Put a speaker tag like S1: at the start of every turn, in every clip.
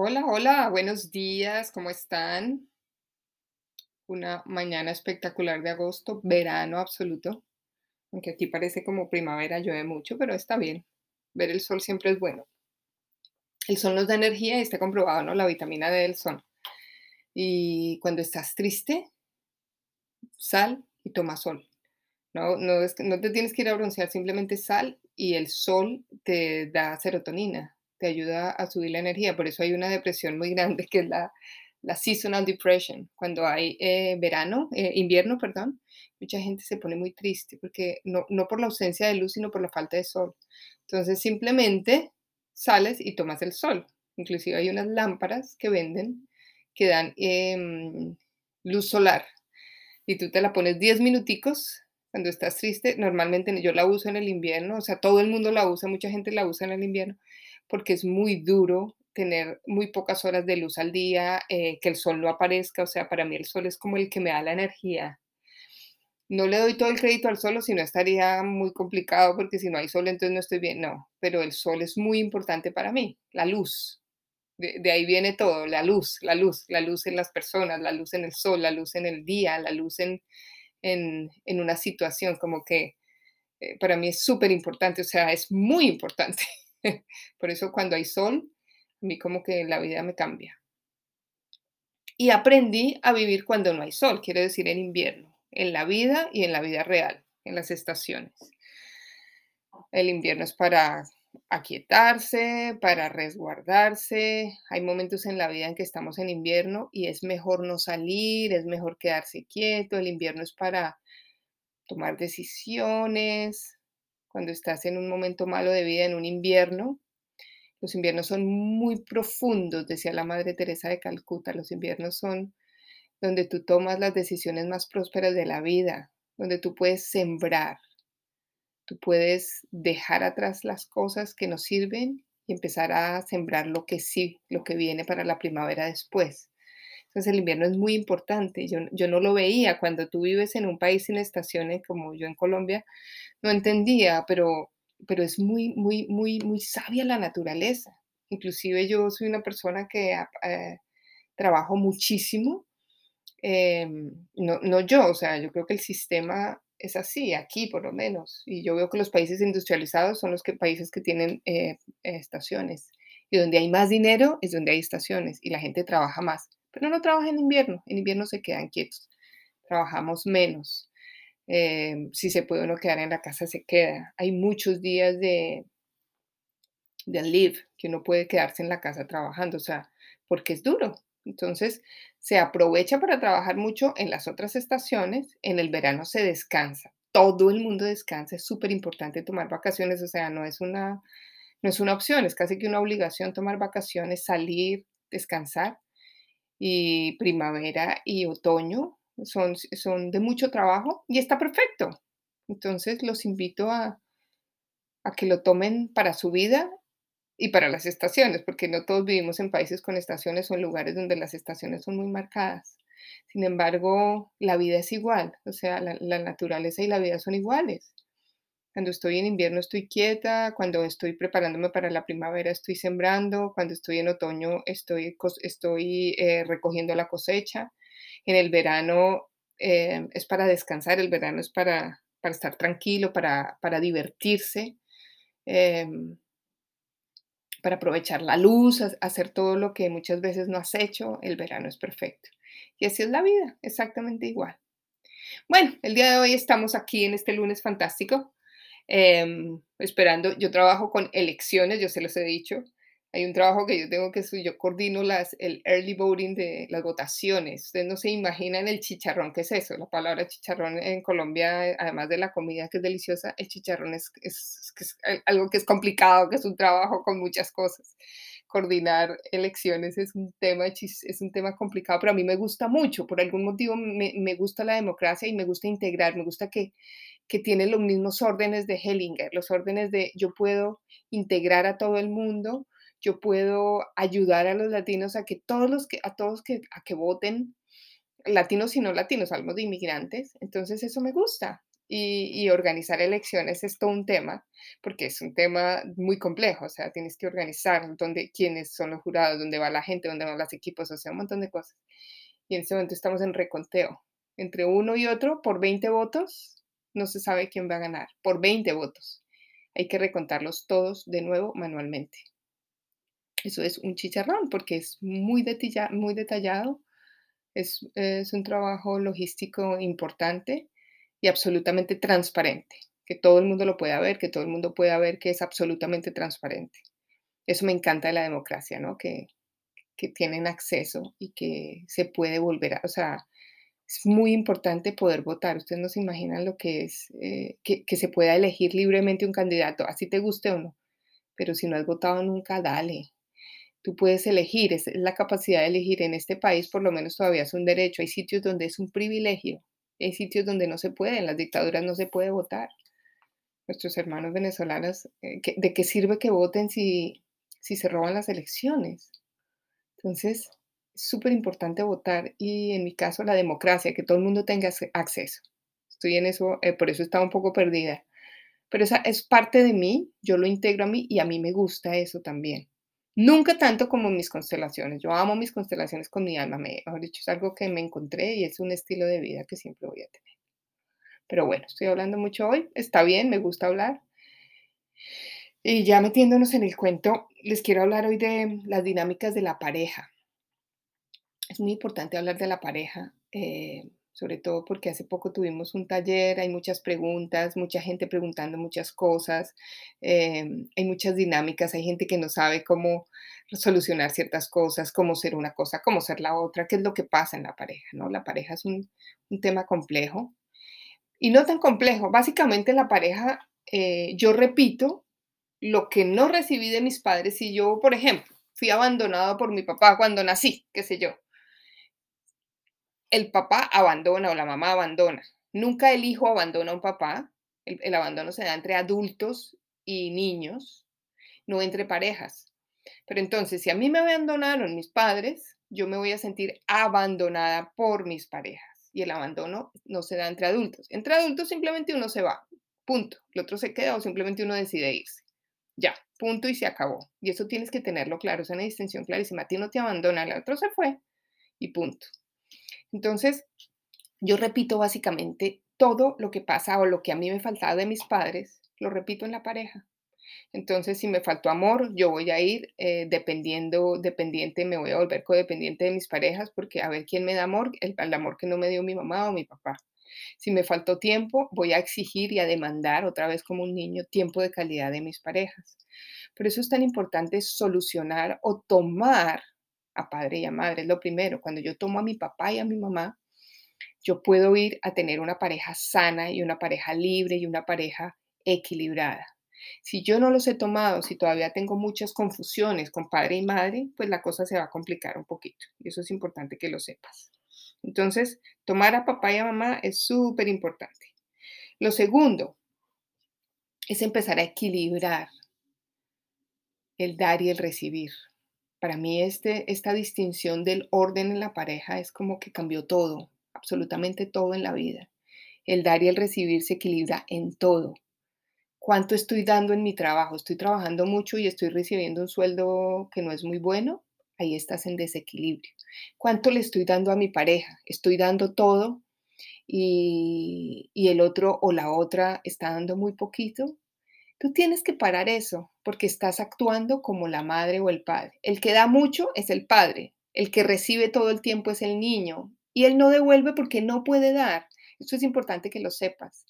S1: Hola, hola, buenos días, ¿cómo están? Una mañana espectacular de agosto, verano absoluto, aunque aquí parece como primavera, llueve mucho, pero está bien. Ver el sol siempre es bueno. El sol nos da energía y está comprobado, ¿no? La vitamina D del sol. Y cuando estás triste, sal y toma sol. No, no, es no te tienes que ir a broncear, simplemente sal y el sol te da serotonina, te ayuda a subir la energía. Por eso hay una depresión muy grande que es la, seasonal depression. Cuando hay eh, verano, eh, invierno, perdón, mucha gente se pone muy triste porque no, no por la ausencia de luz, sino por la falta de sol. Entonces simplemente sales y tomas el sol. Inclusive hay unas lámparas que venden que dan em, luz solar y tú te la pones 10 minuticos cuando estás triste. Normalmente yo la uso en el invierno, o sea, todo el mundo la usa, mucha gente la usa en el invierno, porque es muy duro tener muy pocas horas de luz al día, eh, que el sol no aparezca, o sea, para mí el sol es como el que me da la energía. No le doy todo el crédito al sol, si no estaría muy complicado, porque si no hay sol, entonces no estoy bien. No, pero el sol es muy importante para mí, la luz. De, de ahí viene todo, la luz, la luz, la luz en las personas, la luz en el sol, la luz en el día, la luz en, en, en una situación, como que eh, para mí es súper importante, o sea, es muy importante. Por eso cuando hay sol, a como que la vida me cambia. Y aprendí a vivir cuando no hay sol, quiere decir en invierno, en la vida y en la vida real, en las estaciones. El invierno es para aquietarse, para resguardarse. Hay momentos en la vida en que estamos en invierno y es mejor no salir, es mejor quedarse quieto. El invierno es para tomar decisiones. Cuando estás en un momento malo de vida, en un invierno, los inviernos son muy profundos, decía la Madre Teresa de Calcuta. Los inviernos son donde tú tomas las decisiones más prósperas de la vida, donde tú puedes sembrar, tú puedes dejar atrás las cosas que no sirven y empezar a sembrar lo que sí, lo que viene para la primavera después. Entonces el invierno es muy importante. Yo, yo no lo veía cuando tú vives en un país sin estaciones como yo en Colombia, no entendía, pero, pero es muy, muy, muy, muy sabia la naturaleza. Inclusive yo soy una persona que eh, trabajo muchísimo Em, no, no yo, o sea, yo creo que el sistema es así, aquí por lo menos. Y yo veo que los países industrializados son los que, países que tienen eh, estaciones. Y donde hay más dinero es donde hay estaciones y la gente trabaja más. Pero no trabaja en invierno, en invierno se quedan quietos, trabajamos menos. Em, si se puede uno quedar en la casa, se queda. Hay muchos días de, de leave que uno puede quedarse en la casa trabajando, o sea, porque es duro. Entonces, se aprovecha para trabajar mucho en las otras estaciones, en el verano se descansa. Todo el mundo descansa, es súper importante tomar vacaciones, o sea, no es una no es una opción, es casi que una obligación tomar vacaciones, salir, descansar. Y primavera y otoño son, son de mucho trabajo y está perfecto. Entonces los invito a, a que lo tomen para su vida y para las estaciones, porque no todos vivimos en países con estaciones o en lugares donde las estaciones son muy marcadas. Sin embargo, la vida es igual, o sea, la, naturaleza y la vida son iguales. Cuando estoy en invierno estoy quieta, cuando estoy preparándome para la primavera estoy sembrando, cuando estoy en otoño estoy, estoy eh, recogiendo la cosecha. En el verano eh, es para descansar, el verano es para, para estar tranquilo, para, para divertirse. em, para aprovechar la luz, ha- hacer todo lo que muchas veces no has hecho, el verano es perfecto. Y así es la vida, exactamente igual. Bueno, el día de hoy estamos aquí en este lunes fantástico, em, esperando, yo trabajo con elecciones, yo se los he dicho, hay un trabajo que yo tengo que su- yo coordino las, el early voting de las votaciones. Ustedes no se imaginan el chicharrón que es eso. La palabra chicharrón en Colombia, además de la comida que es deliciosa, el chicharrón es, es, es al- algo que es complicado, que es un trabajo con muchas cosas. Coordinar elecciones es un tema, es un tema complicado, pero a mí me gusta mucho. Por algún motivo me, me gusta la democracia y me gusta integrar, me gusta que, que tiene los mismos órdenes de Hellinger, los órdenes de yo puedo integrar a todo el mundo yo puedo ayudar a los latinos a que todos los que, a todos que, a que voten, latinos y no latinos, hablamos de inmigrantes, entonces eso me gusta. y, organizar elecciones es todo un tema, porque es un tema muy complejo, o sea, tienes que organizar dónde, quiénes son los jurados, dónde va la gente, dónde van los equipos, o sea, un montón de cosas. Y en este momento estamos en reconteo. Entre uno y otro, por 20 votos, no se sabe quién va a ganar, por 20 votos. Hay que recontarlos todos de nuevo manualmente. Eso es un chicharrón porque es muy, detallado, es, es un trabajo logístico importante y absolutamente transparente, que todo el mundo lo pueda ver, que todo el mundo pueda ver que es absolutamente transparente. Eso me encanta de la democracia, ¿no? Que, que tienen acceso y que se puede volver a, o sea, es muy importante poder votar. Ustedes no se imaginan lo que es eh, que, que, se pueda elegir libremente un candidato, así te guste o no. Pero si no has votado nunca, dale. Tú puedes elegir, es la capacidad de elegir en este país, por lo menos todavía es un derecho. Hay sitios donde es un privilegio hay sitios donde no se puede, en las dictaduras no se puede votar. Nuestros hermanos venezolanos, eh, ¿de qué sirve que voten si, si se roban las elecciones? Entonces, es súper importante votar y en mi caso la democracia, que todo el mundo tenga acceso. Estoy en eso, eh, por eso estaba un poco perdida. Pero esa es parte de mí, yo lo integro a mí y a mí me gusta eso también. Nunca tanto como mis constelaciones. Yo amo mis constelaciones con mi alma. Me, mejor dicho, es algo que me encontré y es un estilo de vida que siempre voy a tener. Pero bueno, estoy hablando mucho hoy. Está bien, me gusta hablar. Y ya metiéndonos en el cuento, les quiero hablar hoy de las dinámicas de la pareja. Es muy importante hablar de la pareja. Eh, sobre todo porque hace poco tuvimos un taller, hay muchas preguntas, mucha gente preguntando muchas cosas, em, hay muchas dinámicas, hay gente que no sabe cómo solucionar ciertas cosas, cómo ser una cosa, cómo ser la otra, qué es lo que pasa en la pareja, ¿no? La pareja es un, tema complejo y no tan complejo. Básicamente la pareja, eh, yo repito lo que no recibí de mis padres si yo, por ejemplo, fui abandonado por mi papá cuando nací, qué sé yo el papá abandona o la mamá abandona. Nunca el hijo abandona a un papá. El, abandono se da entre adultos y niños, no entre parejas. Pero entonces, si a mí me abandonaron mis padres, yo me voy a sentir abandonada por mis parejas. Y el abandono no se da entre adultos. Entre adultos simplemente uno se va, punto. El otro se queda o simplemente uno decide irse. Ya, punto y se acabó. Y eso tienes que tenerlo claro, es una distinción clarísima. A ti no te abandona, el otro se fue y punto. Entonces, yo repito básicamente todo lo que pasa o lo que a mí me faltaba de mis padres, lo repito en la pareja. Entonces, si me faltó amor, yo voy a ir eh, dependiendo, dependiente, me voy a volver codependiente de mis parejas porque a ver quién me da amor, el, el, amor que no me dio mi mamá o mi papá. Si me faltó tiempo, voy a exigir y a demandar otra vez como un niño tiempo de calidad de mis parejas. Por eso es tan importante solucionar o tomar a padre y a madre. Es lo primero. Cuando yo tomo a mi papá y a mi mamá, yo puedo ir a tener una pareja sana y una pareja libre y una pareja equilibrada. Si yo no los he tomado, si todavía tengo muchas confusiones con padre y madre, pues la cosa se va a complicar un poquito. Y eso es importante que lo sepas. Entonces, tomar a papá y a mamá es súper importante. Lo segundo es empezar a equilibrar el dar y el recibir. Para mí este, esta distinción del orden en la pareja es como que cambió todo, absolutamente todo en la vida. El dar y el recibir se equilibra en todo. ¿Cuánto estoy dando en mi trabajo? ¿Estoy trabajando mucho y estoy recibiendo un sueldo que no es muy bueno? Ahí estás en desequilibrio. ¿Cuánto le estoy dando a mi pareja? ¿Estoy dando todo y, y el otro o la otra está dando muy poquito? Tú tienes que parar eso porque estás actuando como la madre o el padre. El que da mucho es el padre, el que recibe todo el tiempo es el niño y él no devuelve porque no puede dar. Eso es importante que lo sepas.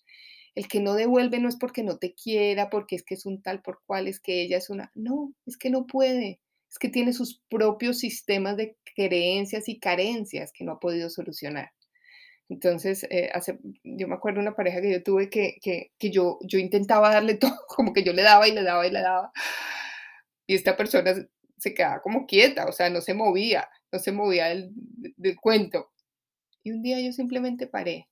S1: El que no devuelve no es porque no te quiera, porque es que es un tal por cual, es que ella es una... No, es que no puede. Es que tiene sus propios sistemas de creencias y carencias que no ha podido solucionar. Entonces, eh, hace, yo me acuerdo una pareja que yo tuve que, que, que, yo, yo intentaba darle todo, como que yo le daba y le daba y le daba. Y esta persona se quedaba como quieta, o sea, no se movía, no se movía del, del cuento. Y un día yo simplemente paré.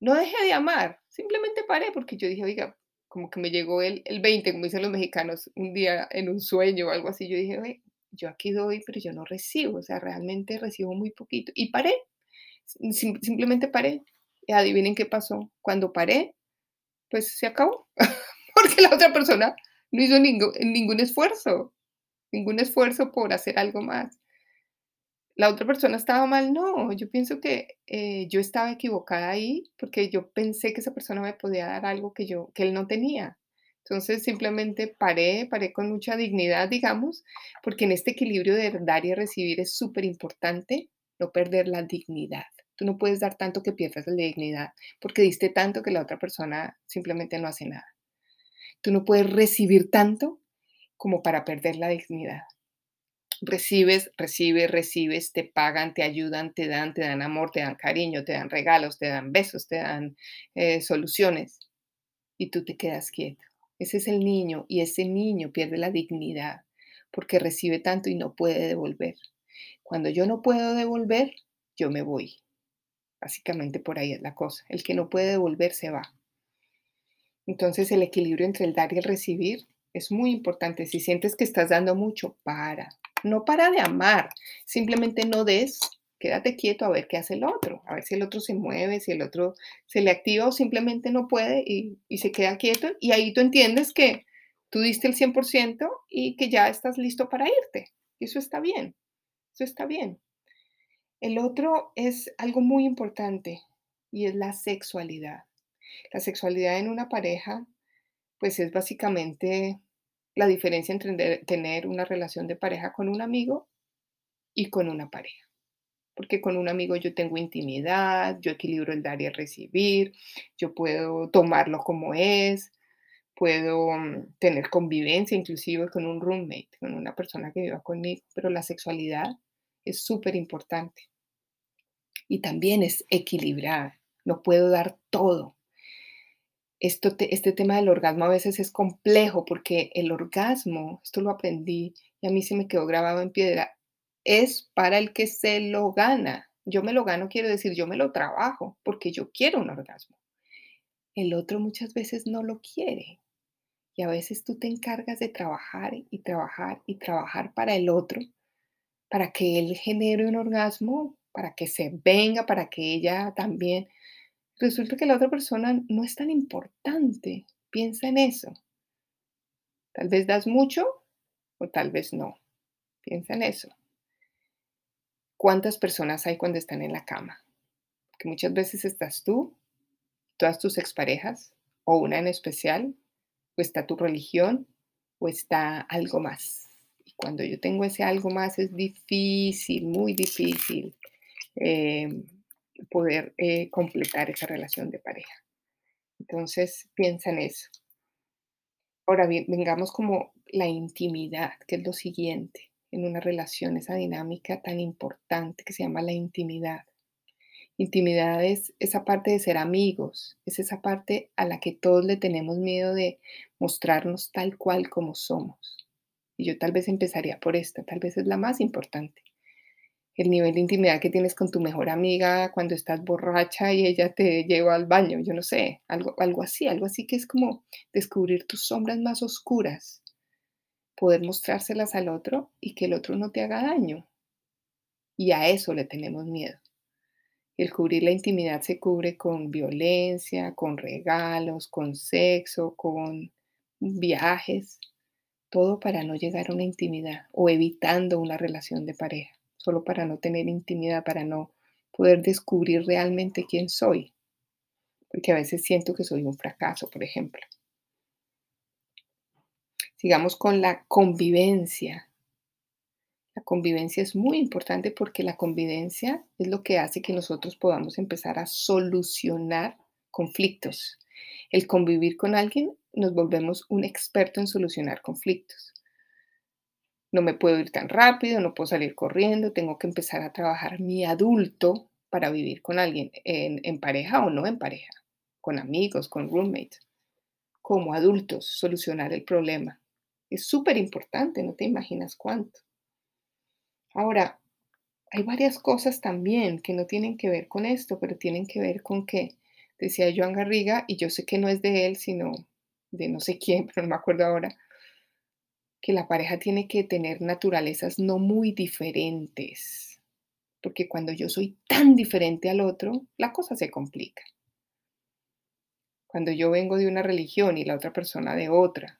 S1: No dejé de amar, simplemente paré porque yo dije, oiga, como que me llegó el, el 20, como dicen los mexicanos, un día en un sueño o algo así. Yo dije, oye, yo aquí doy, pero yo no recibo, o sea, realmente recibo muy poquito. Y paré, simplemente paré Y adivinen qué pasó. Cuando paré, pues se acabó. Porque la otra persona no hizo ningún esfuerzo, ningún esfuerzo por hacer algo más. La otra persona estaba mal, no, yo pienso que eh, yo estaba equivocada ahí porque yo pensé que esa persona me podía dar algo que yo, que él no tenía. Entonces simplemente paré, paré con mucha dignidad, digamos, porque en este equilibrio de dar y recibir es súper importante no perder la dignidad. Tú no puedes dar tanto que pierdas la dignidad porque diste tanto que la otra persona simplemente no hace nada. Tú no puedes recibir tanto como para perder la dignidad. Recibes, recibes, recibes, te pagan, te ayudan, te dan, te dan amor, te dan cariño, te dan regalos, te dan besos, te dan eh, soluciones y tú te quedas quieto. Ese es el niño y ese niño pierde la dignidad porque recibe tanto y no puede devolver. Cuando yo no puedo devolver, yo me voy. Básicamente por ahí es la cosa. El que no puede devolver se va. Entonces el equilibrio entre el dar y el recibir es muy importante. Si sientes que estás dando mucho, para. No para de amar. Simplemente no des. Quédate quieto a ver qué hace el otro, a ver si el otro se mueve, si el otro se le activa o simplemente no puede y, y se queda quieto. Y ahí tú entiendes que tú diste el 100% y que ya estás listo para irte. Y eso está bien. Eso está bien. El otro es algo muy importante y es la sexualidad. La sexualidad en una pareja, pues es básicamente la diferencia entre tener una relación de pareja con un amigo y con una pareja. Porque con un amigo yo tengo intimidad, yo equilibro el dar y el recibir, yo puedo tomarlo como es, puedo mm, tener convivencia inclusive con un roommate, con una persona que viva conmigo, pero la sexualidad es súper importante. Y también es equilibrar, no puedo dar todo, esto este tema del orgasmo a veces es complejo porque el orgasmo, esto lo aprendí y a mí se me quedó grabado en piedra, es para el que se lo gana. Yo me lo gano, quiero decir, yo me lo trabajo porque yo quiero un orgasmo. El otro muchas veces no lo quiere. Y a veces tú te encargas de trabajar y trabajar y trabajar para el otro, para que él genere un orgasmo, para que se venga, para que ella también resulta que la otra persona no es tan importante. Piensa en eso. Tal vez das mucho o tal vez no. Piensa en eso. ¿Cuántas personas hay cuando están en la cama? Que muchas veces estás tú, todas tus exparejas, o una en especial, o está tu religión, o está algo más. Cuando yo tengo ese algo más es difícil, muy difícil. Eh, poder eh, completar esa relación de pareja. Entonces, piensa en eso. Ahora bien, vengamos como la intimidad, que es lo siguiente en una relación, esa dinámica tan importante que se llama la intimidad. Intimidad es esa parte de ser amigos, es esa parte a la que todos le tenemos miedo de mostrarnos tal cual como somos. Y yo tal vez empezaría por esta, tal vez es la más importante el nivel de intimidad que tienes con tu mejor amiga cuando estás borracha y ella te lleva al baño, yo no sé, algo, algo así, algo así que es como descubrir tus sombras más oscuras, poder mostrárselas al otro y que el otro no te haga daño. Y a eso le tenemos miedo. El cubrir la intimidad se cubre con violencia, con regalos, con sexo, con viajes, todo para no llegar a una intimidad o evitando una relación de pareja solo para no tener intimidad, para no poder descubrir realmente quién soy. Porque a veces siento que soy un fracaso, por ejemplo. Sigamos con la convivencia. La convivencia es muy importante porque la convivencia es lo que hace que nosotros podamos empezar a solucionar conflictos. El convivir con alguien nos volvemos un experto en solucionar conflictos no me puedo ir tan rápido, no puedo salir corriendo, tengo que empezar a trabajar mi adulto para vivir con alguien, en, pareja o no en pareja, con amigos, con roommates, como adultos, solucionar el problema. Es súper importante, no te imaginas cuánto. Ahora, hay varias cosas también que no tienen que ver con esto, pero tienen que ver con que, decía Joan Garriga, y yo sé que no es de él, sino de no sé quién, pero no me acuerdo ahora, que la pareja tiene que tener naturalezas no muy diferentes, porque cuando yo soy tan diferente al otro, la cosa se complica. Cuando yo vengo de una religión y la otra persona de otra,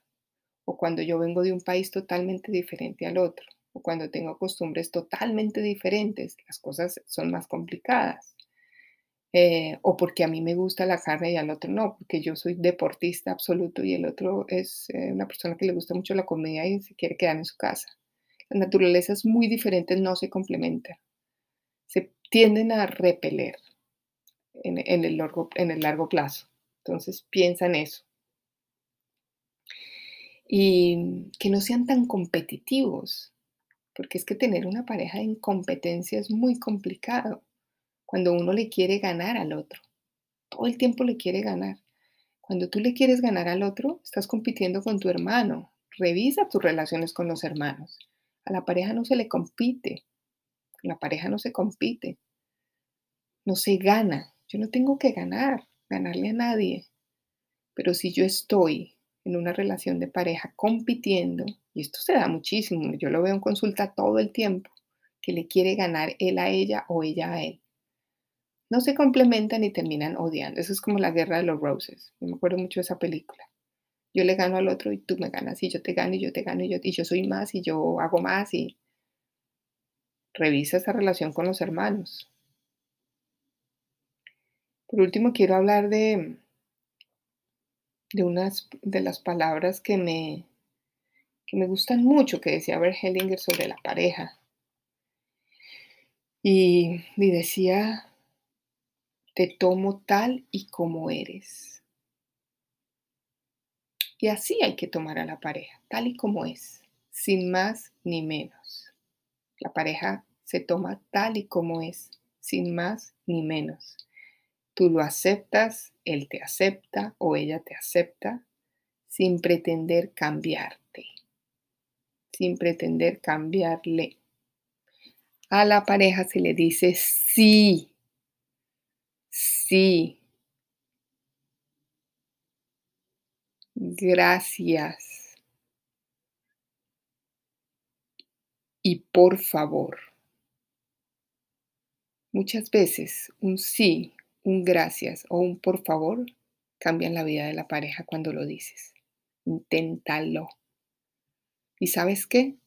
S1: o cuando yo vengo de un país totalmente diferente al otro, o cuando tengo costumbres totalmente diferentes, las cosas son más complicadas. Eh, o porque a mí me gusta la carne y al otro no, porque yo soy deportista absoluto y el otro es eh, una persona que le gusta mucho la comida y se quiere quedar en su casa. Las naturalezas muy diferentes no se complementan, se tienden a repeler en, el, largo, en el largo plazo. Entonces piensa en eso. Y que no sean tan competitivos, porque es que tener una pareja en competencia es muy complicado cuando uno le quiere ganar al otro. Todo el tiempo le quiere ganar. Cuando tú le quieres ganar al otro, estás compitiendo con tu hermano. Revisa tus relaciones con los hermanos. A la pareja no se le compite. La pareja no se compite. No se gana. Yo no tengo que ganar, ganarle a nadie. Pero si yo estoy en una relación de pareja compitiendo, y esto se da muchísimo, yo lo veo en consulta todo el tiempo, que le quiere ganar él a ella o ella a él no se complementan y terminan odiando. Eso es como la guerra de los roses. Yo me acuerdo mucho de esa película. Yo le gano al otro y tú me ganas y yo te gano y yo te gano y yo, y yo soy más y yo hago más y revisa esa relación con los hermanos. Por último, quiero hablar de, de unas de las palabras que me, que me gustan mucho, que decía Bert Hellinger sobre la pareja. Y, y decía te tomo tal y como eres. Y así hay que tomar a la pareja, tal y como es, sin más ni menos. La pareja se toma tal y como es, sin más ni menos. Tú lo aceptas, él te acepta o ella te acepta, sin pretender cambiarte, sin pretender cambiarle. A la pareja se le dice sí Sí. Gracias. Y por favor. Muchas veces un sí, un gracias o un por favor cambian la vida de la pareja cuando lo dices. Inténtalo. ¿Y sabes qué?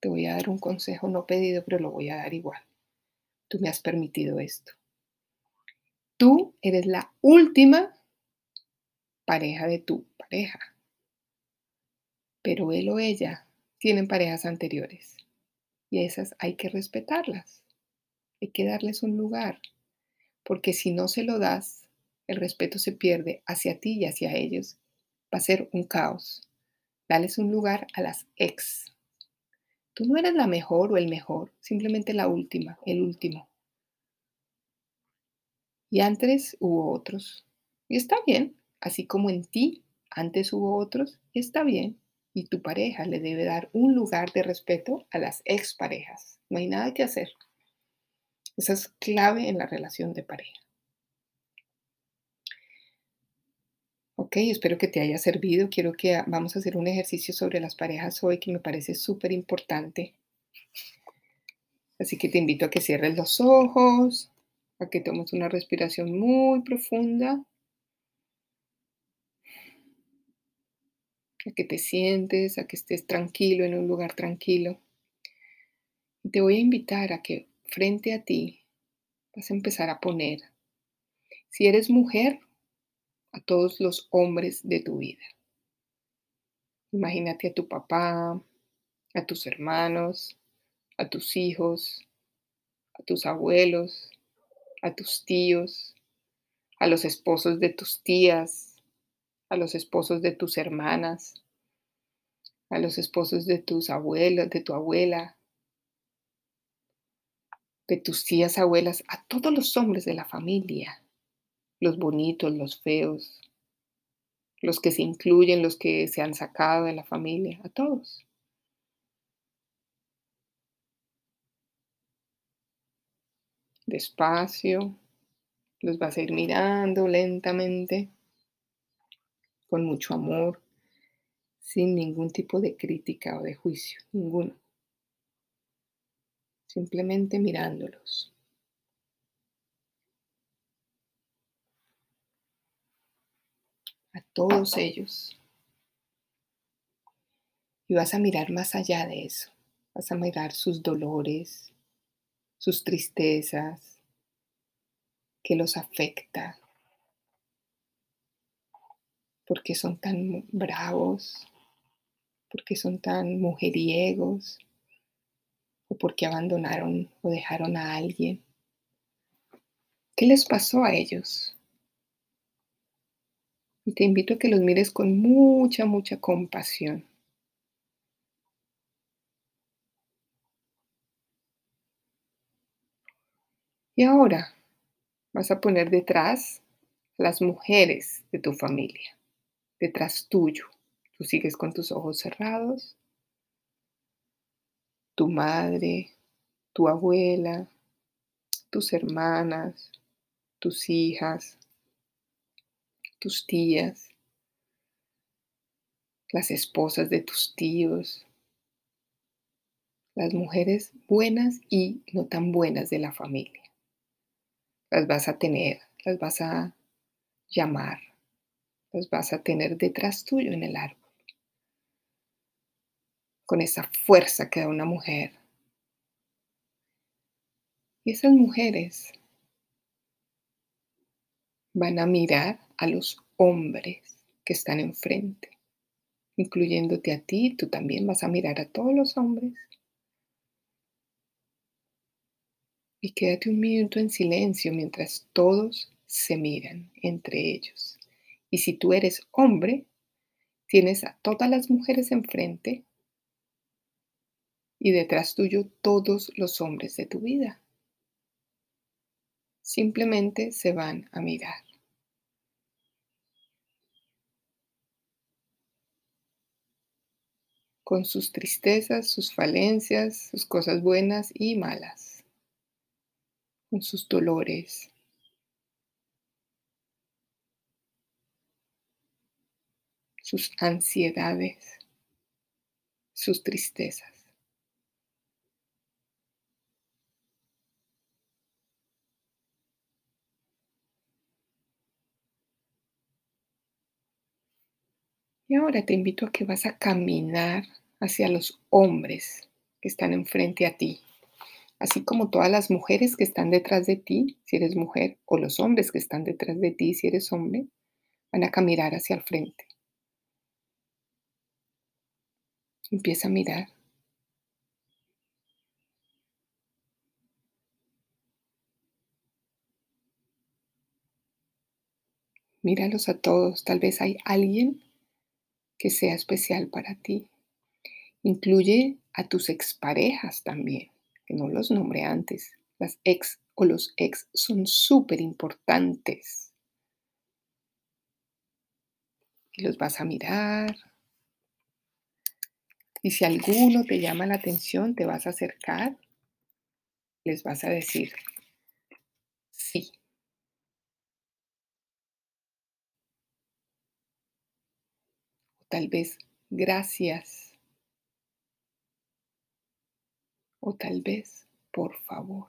S1: Te voy a dar un consejo no pedido, pero lo voy a dar igual. Tú me has permitido esto. Tú eres la última pareja de tu pareja. Pero él o ella tienen parejas anteriores y esas hay que respetarlas. Hay que darles un lugar, porque si no se lo das, el respeto se pierde hacia ti y hacia ellos. Va a ser un caos. Dales un lugar a las ex. Tú no eres la mejor o el mejor, simplemente la última, el último. Y antes hubo otros. Y está bien, así como en ti antes hubo otros, está bien. Y tu pareja le debe dar un lugar de respeto a las exparejas. No hay nada que hacer. Esa es clave en la relación de pareja. Ok, espero que te haya servido. Quiero que vamos a hacer un ejercicio sobre las parejas hoy que me parece súper importante. Así que te invito a que cierres los ojos, a que tomes una respiración muy profunda, a que te sientes, a que estés tranquilo en un lugar tranquilo. Te voy a invitar a que frente a ti vas a empezar a poner, si eres mujer, a todos los hombres de tu vida. Imagínate a tu papá, a tus hermanos, a tus hijos, a tus abuelos, a tus tíos, a los esposos de tus tías, a los esposos de tus hermanas, a los esposos de tus abuelos, de tu abuela, de tus tías abuelas, a todos los hombres de la familia, los bonitos, los feos, los que se incluyen, los que se han sacado de la familia, a todos. Despacio, los vas a ir mirando lentamente, con mucho amor, sin ningún tipo de crítica o de juicio, ninguno. Simplemente mirándolos. a todos ellos. Y vas a mirar más allá de eso. Vas a mirar sus dolores, sus tristezas, que los afecta, porque son tan bravos, porque son tan mujeriegos, o porque abandonaron o dejaron a alguien. ¿Qué les pasó a ellos? Y te invito a que los mires con mucha, mucha compasión. Y ahora vas a poner detrás las mujeres de tu familia, detrás tuyo. Tú sigues con tus ojos cerrados. Tu madre, tu abuela, tus hermanas, tus hijas, tus tías, las esposas de tus tíos, las mujeres buenas y no tan buenas de la familia. Las vas a tener, las vas a llamar, las vas a tener detrás tuyo en el árbol. Con esa fuerza que da una mujer. Y esas mujeres van a mirar a los hombres que están enfrente, incluyéndote a ti, tú también vas a mirar a todos los hombres. Y quédate un minuto en silencio mientras todos se miran entre ellos. Y si tú eres hombre, tienes a todas las mujeres enfrente y detrás tuyo todos los hombres de tu vida. Simplemente se van a mirar. con sus tristezas, sus falencias, sus cosas buenas y malas, con sus dolores. sus ansiedades, sus tristezas. Y ahora te invito a que vas a caminar hacia los hombres que están enfrente a ti, así como todas las mujeres que están detrás de ti, si eres mujer, o los hombres que están detrás de ti, si eres hombre, van a caminar hacia el frente. Empieza a mirar. Míralos a todos. Tal vez hay alguien que sea especial para ti. Incluye a tus exparejas también, que no los nombré antes. Las ex o los ex son súper importantes. Y los vas a mirar. Y si alguno te llama la atención, te vas a acercar, les vas a decir, sí, tal vez gracias. O tal vez por favor.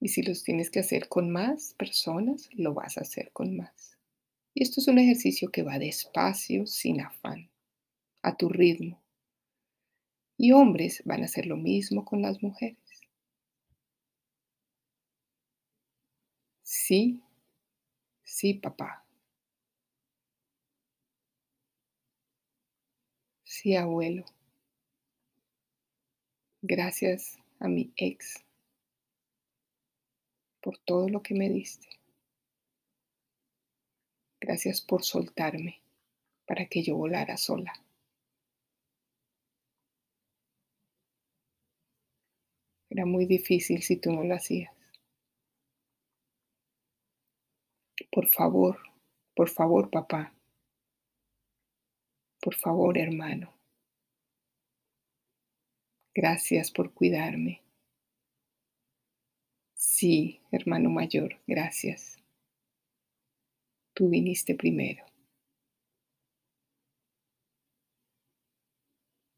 S1: Y si los tienes que hacer con más personas, lo vas a hacer con más. Y esto es un ejercicio que va despacio, sin afán, a tu ritmo. Y hombres van a hacer lo mismo con las mujeres. Sí, Sí, papá. Sí, abuelo. Gracias a mi ex por todo lo que me diste. Gracias por soltarme para que yo volara sola. Era muy difícil si tú no lo hacías. Por favor, por favor, papá. Por favor, hermano. Gracias por cuidarme. Sí, hermano mayor, gracias. Tú viniste primero.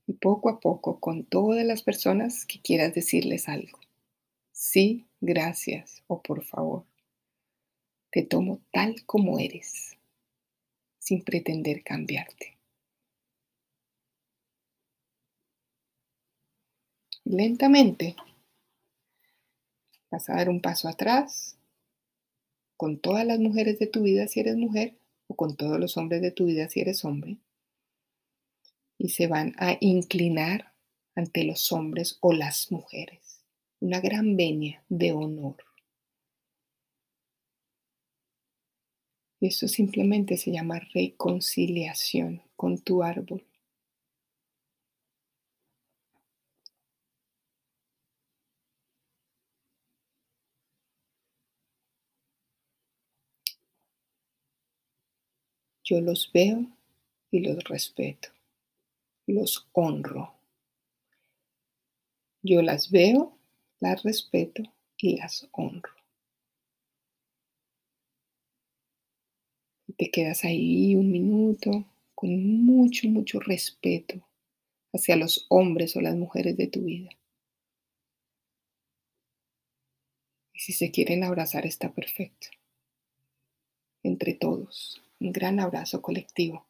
S1: Y poco a poco, con todas las personas que quieras decirles algo. Sí, gracias o por favor. Te tomo tal como eres, sin pretender cambiarte. Lentamente vas a dar un paso atrás con todas las mujeres de tu vida si eres mujer o con todos los hombres de tu vida si eres hombre. Y se van a inclinar ante los hombres o las mujeres. Una gran venia de honor. Y eso simplemente se llama reconciliación con tu árbol. Yo los veo y los respeto, los honro. Yo las veo, las respeto y las honro. Te quedas ahí un minuto con mucho, mucho respeto hacia los hombres o las mujeres de tu vida. Y si se quieren abrazar está perfecto. Entre todos. Un gran abrazo colectivo.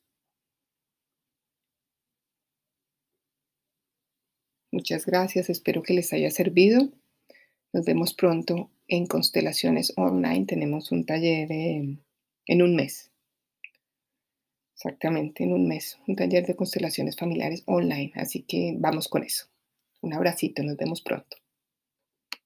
S1: Muchas gracias, espero que les haya servido. Nos vemos pronto en Constelaciones Online. Tenemos un taller en un mes. Exactamente, en un mes. Un taller de constelaciones familiares online. Así que vamos con eso. Un abracito, nos vemos pronto.